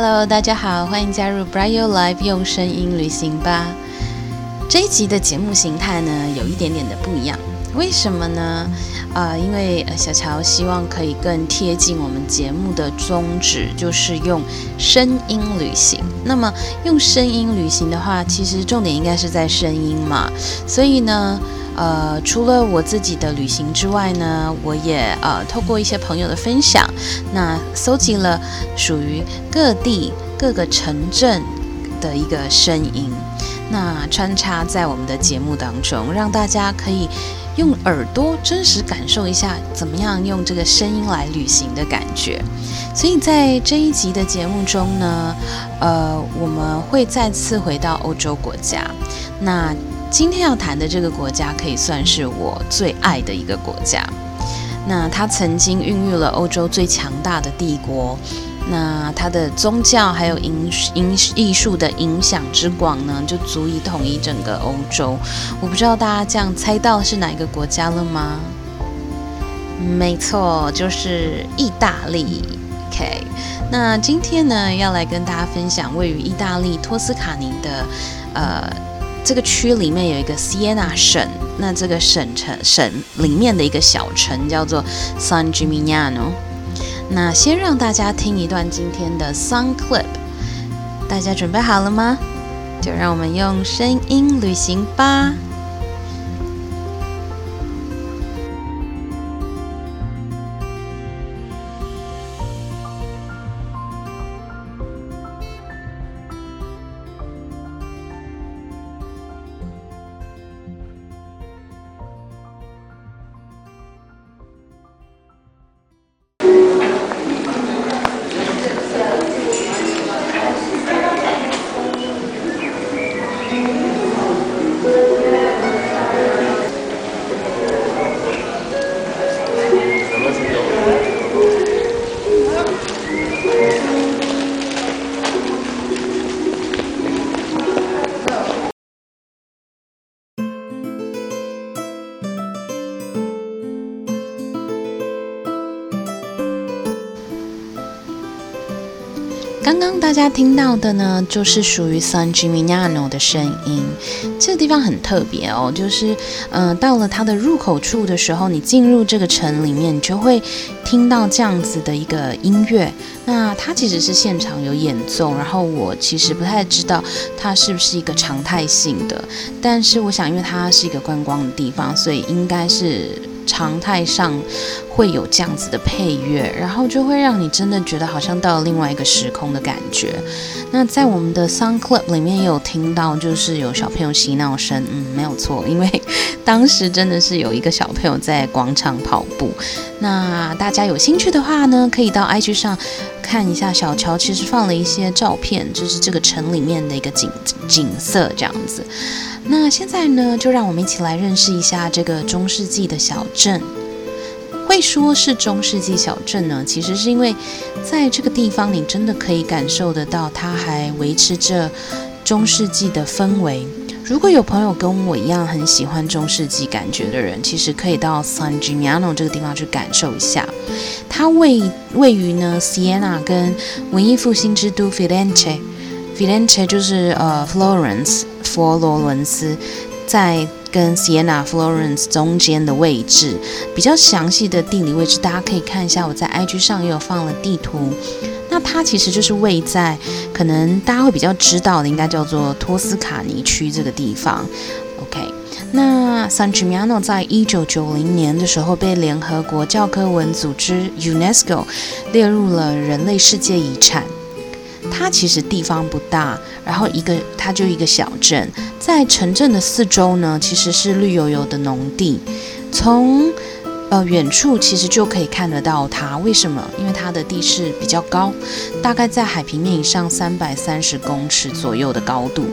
Hello，大家好，欢迎加入 Brillio Life 用声音旅行吧。这一集的节目形态呢，有一点点的不一样。为什么呢？啊，因为小乔希望可以更贴近我们节目的宗旨，就是用声音旅行。那么用声音旅行的话，其实重点应该是在声音嘛。所以呢，呃，除了我自己的旅行之外呢，我也呃透过一些朋友的分享，那搜集了属于各地各个城镇的一个声音，那穿插在我们的节目当中，让大家可以。用耳朵真实感受一下，怎么样用这个声音来旅行的感觉。所以在这一集的节目中呢，呃，我们会再次回到欧洲国家。那今天要谈的这个国家，可以算是我最爱的一个国家。那它曾经孕育了欧洲最强大的帝国。那它的宗教还有影影艺术的影响之广呢，就足以统一整个欧洲。我不知道大家这样猜到是哪一个国家了吗？没错，就是意大利。OK，那今天呢，要来跟大家分享位于意大利托斯卡尼的呃这个区里面有一个 Siena 省，那这个省城省里面的一个小城叫做 San Gimignano。那先让大家听一段今天的 Song Clip，大家准备好了吗？就让我们用声音旅行吧。刚刚大家听到的呢，就是属于 San Gimignano 的声音。这个地方很特别哦，就是，嗯，到了它的入口处的时候，你进入这个城里面，你就会听到这样子的一个音乐。那它其实是现场有演奏，然后我其实不太知道它是不是一个常态性的，但是我想，因为它是一个观光的地方，所以应该是。常态上会有这样子的配乐，然后就会让你真的觉得好像到了另外一个时空的感觉。那在我们的 Sound Club 里面也有听到，就是有小朋友嬉闹声，嗯，没有错，因为当时真的是有一个小朋友在广场跑步。那大家有兴趣的话呢，可以到 IG 上看一下小乔，其实放了一些照片，就是这个城里面的一个景景色这样子。那现在呢，就让我们一起来认识一下这个中世纪的小镇。会说是中世纪小镇呢，其实是因为在这个地方，你真的可以感受得到，它还维持着中世纪的氛围。如果有朋友跟我一样很喜欢中世纪感觉的人，其实可以到 San Gimignano 这个地方去感受一下。它位位于呢 Siena 跟文艺复兴之都 Firenze，Firenze 就是呃 Florence。佛罗伦斯在跟 Siena Florence 中间的位置，比较详细的地理位置，大家可以看一下。我在 IG 上也有放了地图。它其实就是位在可能大家会比较知道的，应该叫做托斯卡尼区这个地方。OK，那 San Gimignano 在一九九零年的时候被联合国教科文组织 UNESCO 列入了人类世界遗产。它其实地方不大，然后一个它就一个小镇，在城镇的四周呢，其实是绿油油的农地，从呃远处其实就可以看得到它。为什么？因为它的地势比较高，大概在海平面以上三百三十公尺左右的高度。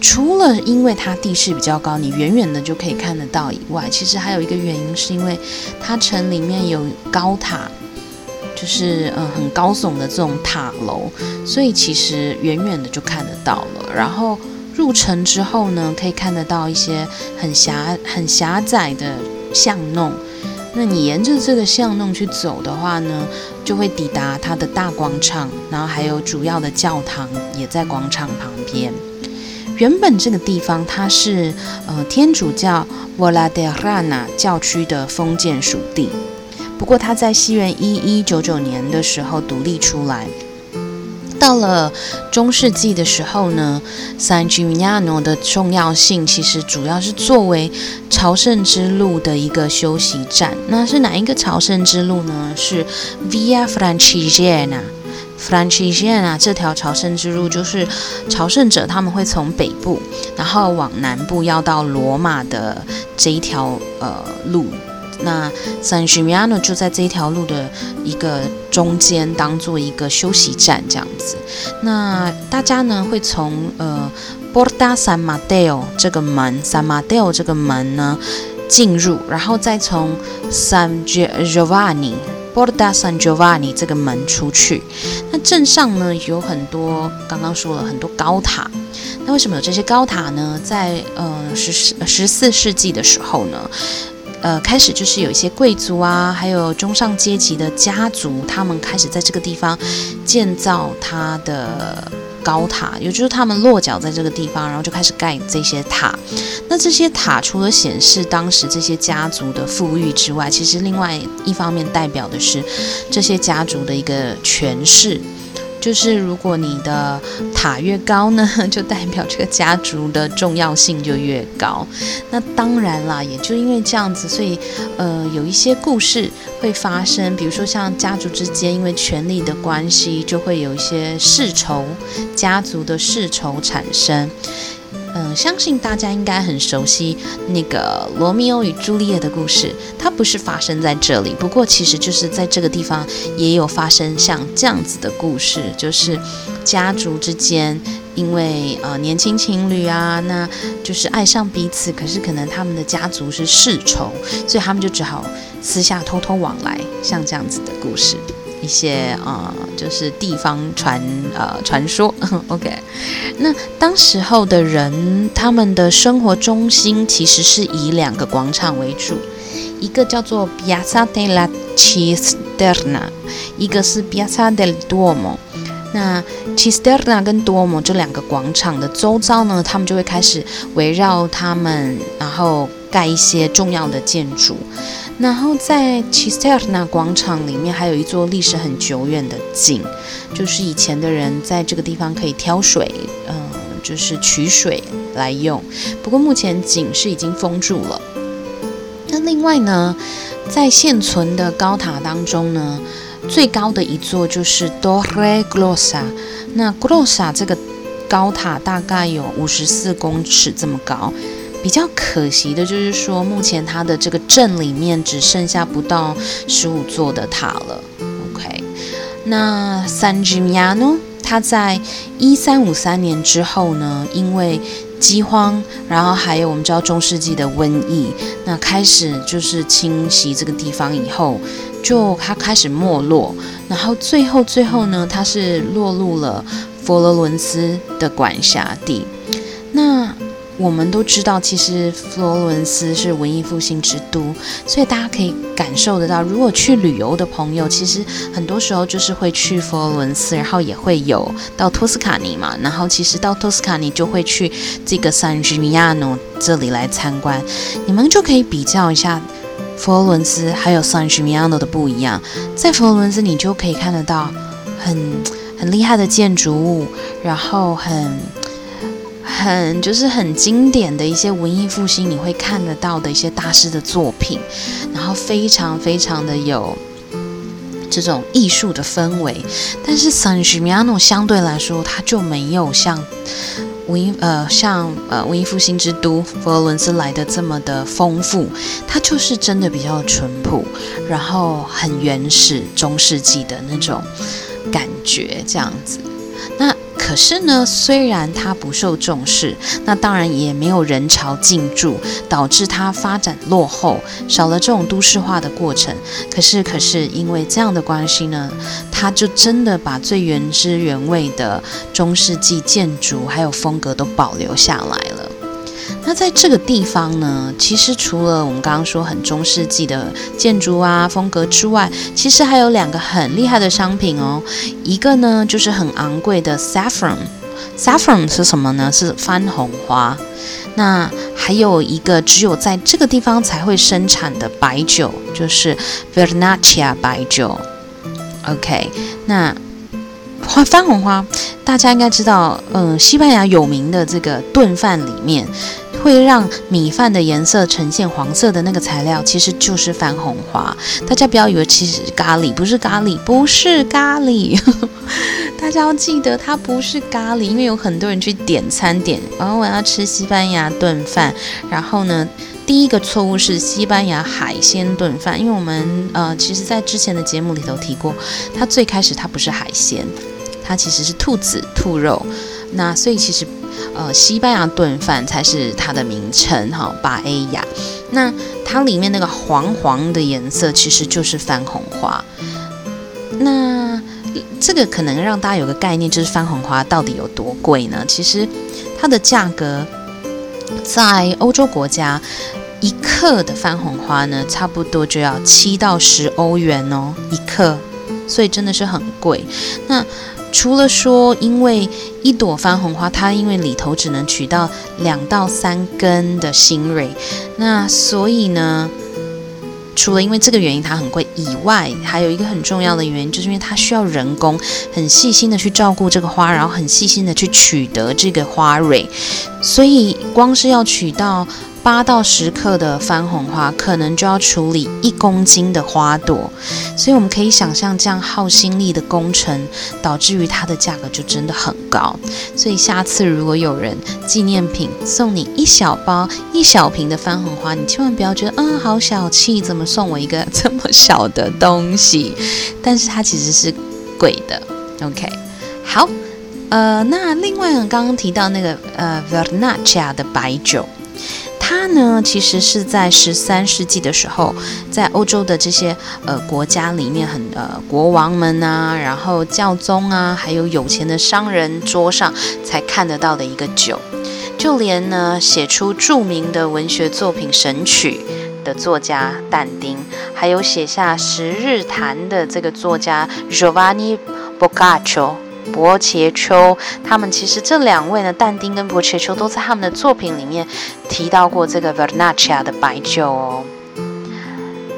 除了因为它地势比较高，你远远的就可以看得到以外，其实还有一个原因，是因为它城里面有高塔。就是嗯很高耸的这种塔楼，所以其实远远的就看得到了。然后入城之后呢，可以看得到一些很狭很狭窄的巷弄。那你沿着这个巷弄去走的话呢，就会抵达它的大广场，然后还有主要的教堂也在广场旁边。原本这个地方它是呃天主教沃拉德拉纳教区的封建属地，不过它在西元一一九九年的时候独立出来。到了中世纪的时候呢，San Gimignano 的重要性其实主要是作为朝圣之路的一个休息站。那是哪一个朝圣之路呢？是 Via Francigena。Francigena 这条朝圣之路就是朝圣者他们会从北部，然后往南部要到罗马的这一条呃路。那 San Gimignano 就在这一条路的一个中间，当做一个休息站这样子。那大家呢会从呃 Porta San Matteo 这个门，San Matteo 这个门呢进入，然后再从 San Giovanni Porta San Giovanni 这个门出去。那镇上呢有很多，刚刚说了很多高塔。那为什么有这些高塔呢？在呃十十四世纪的时候呢？呃，开始就是有一些贵族啊，还有中上阶级的家族，他们开始在这个地方建造他的高塔，也就是他们落脚在这个地方，然后就开始盖这些塔。那这些塔除了显示当时这些家族的富裕之外，其实另外一方面代表的是这些家族的一个权势。就是如果你的塔越高呢，就代表这个家族的重要性就越高。那当然啦，也就因为这样子，所以呃有一些故事会发生，比如说像家族之间因为权力的关系，就会有一些世仇，家族的世仇产生。嗯，相信大家应该很熟悉那个罗密欧与朱丽叶的故事。它不是发生在这里，不过其实就是在这个地方也有发生像这样子的故事，就是家族之间因为呃年轻情侣啊，那就是爱上彼此，可是可能他们的家族是世仇，所以他们就只好私下偷偷往来，像这样子的故事。一些啊，就是地方传呃传说，OK。那当时候的人，他们的生活中心其实是以两个广场为主，一个叫做 Piazza della Cisterna，一个是 Piazza del Duomo。那 Cisterna 跟 Duomo 这两个广场的周遭呢，他们就会开始围绕他们，然后盖一些重要的建筑。然后在 Cisterna 广场里面还有一座历史很久远的井，就是以前的人在这个地方可以挑水，嗯，就是取水来用。不过目前井是已经封住了。那另外呢，在现存的高塔当中呢，最高的一座就是 Torre Grossa。那 Grossa 这个高塔大概有五十四公尺这么高。比较可惜的就是说，目前它的这个镇里面只剩下不到十五座的塔了。OK，那 San Gimignano 它在一三五三年之后呢，因为饥荒，然后还有我们知道中世纪的瘟疫，那开始就是侵袭这个地方以后，就它开始没落，然后最后最后呢，它是落入了佛罗伦斯的管辖地。那我们都知道，其实佛罗伦斯是文艺复兴之都，所以大家可以感受得到，如果去旅游的朋友，其实很多时候就是会去佛罗伦斯，然后也会有到托斯卡尼嘛，然后其实到托斯卡尼就会去这个 San juan 这里来参观，你们就可以比较一下佛罗伦斯还有 San juan 的不一样，在佛罗伦斯你就可以看得到很很厉害的建筑物，然后很。很就是很经典的一些文艺复兴，你会看得到的一些大师的作品，然后非常非常的有这种艺术的氛围。但是 San g i m a n o 相对来说，它就没有像文艺呃像呃文艺复兴之都佛罗伦斯来的这么的丰富，它就是真的比较淳朴，然后很原始中世纪的那种感觉这样子。那可是呢，虽然它不受重视，那当然也没有人潮进驻，导致它发展落后，少了这种都市化的过程。可是，可是因为这样的关系呢，它就真的把最原汁原味的中世纪建筑还有风格都保留下来了。那在这个地方呢，其实除了我们刚刚说很中世纪的建筑啊风格之外，其实还有两个很厉害的商品哦。一个呢就是很昂贵的 saffron，saffron 是什么呢？是番红花。那还有一个只有在这个地方才会生产的白酒，就是 Vernaccia 白酒。OK，那花番红花，大家应该知道，呃，西班牙有名的这个炖饭里面。会让米饭的颜色呈现黄色的那个材料，其实就是番红花。大家不要以为其实咖喱不是咖喱，不是咖喱。大家要记得它不是咖喱，因为有很多人去点餐点，然后我要吃西班牙炖饭。然后呢，第一个错误是西班牙海鲜炖饭，因为我们呃，其实在之前的节目里头提过，它最开始它不是海鲜，它其实是兔子兔肉。那所以其实。呃，西班牙炖饭才是它的名称哈，巴 A 亚。那它里面那个黄黄的颜色其实就是番红花。那这个可能让大家有个概念，就是番红花到底有多贵呢？其实它的价格在欧洲国家，一克的番红花呢，差不多就要七到十欧元哦，一克，所以真的是很贵。那除了说，因为一朵番红花，它因为里头只能取到两到三根的新蕊，那所以呢，除了因为这个原因它很贵以外，还有一个很重要的原因，就是因为它需要人工很细心的去照顾这个花，然后很细心的去取得这个花蕊，所以光是要取到。八到十克的番红花，可能就要处理一公斤的花朵，所以我们可以想象，这样耗心力的工程，导致于它的价格就真的很高。所以下次如果有人纪念品送你一小包、一小瓶的番红花，你千万不要觉得，嗯，好小气，怎么送我一个这么小的东西？但是它其实是贵的。OK，好，呃，那另外呢，刚刚提到那个呃 Vernaccia 的白酒。它呢，其实是在十三世纪的时候，在欧洲的这些呃国家里面，很呃国王们啊，然后教宗啊，还有有钱的商人桌上才看得到的一个酒。就连呢，写出著名的文学作品《神曲》的作家但丁，还有写下《十日谈》的这个作家 Giovanni Boccaccio。伯切丘，他们其实这两位呢，但丁跟伯切丘都在他们的作品里面提到过这个 Vernaccia 的白酒哦。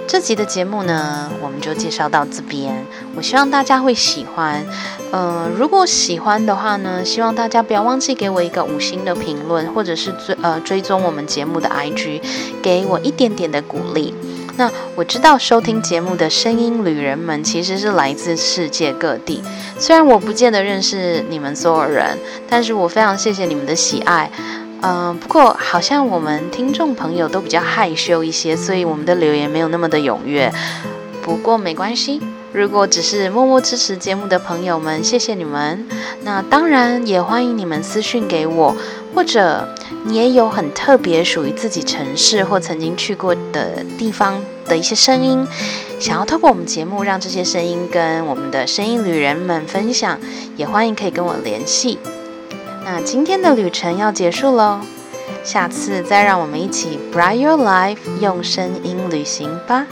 这集的节目呢，我们就介绍到这边。我希望大家会喜欢，呃，如果喜欢的话呢，希望大家不要忘记给我一个五星的评论，或者是追呃追踪我们节目的 IG，给我一点点的鼓励。那我知道收听节目的声音旅人们其实是来自世界各地，虽然我不见得认识你们所有人，但是我非常谢谢你们的喜爱。嗯，不过好像我们听众朋友都比较害羞一些，所以我们的留言没有那么的踊跃。不过没关系，如果只是默默支持节目的朋友们，谢谢你们。那当然也欢迎你们私讯给我，或者。你也有很特别属于自己城市或曾经去过的地方的一些声音，想要透过我们节目让这些声音跟我们的声音旅人们分享，也欢迎可以跟我联系。那今天的旅程要结束喽，下次再让我们一起 Bright Your Life 用声音旅行吧。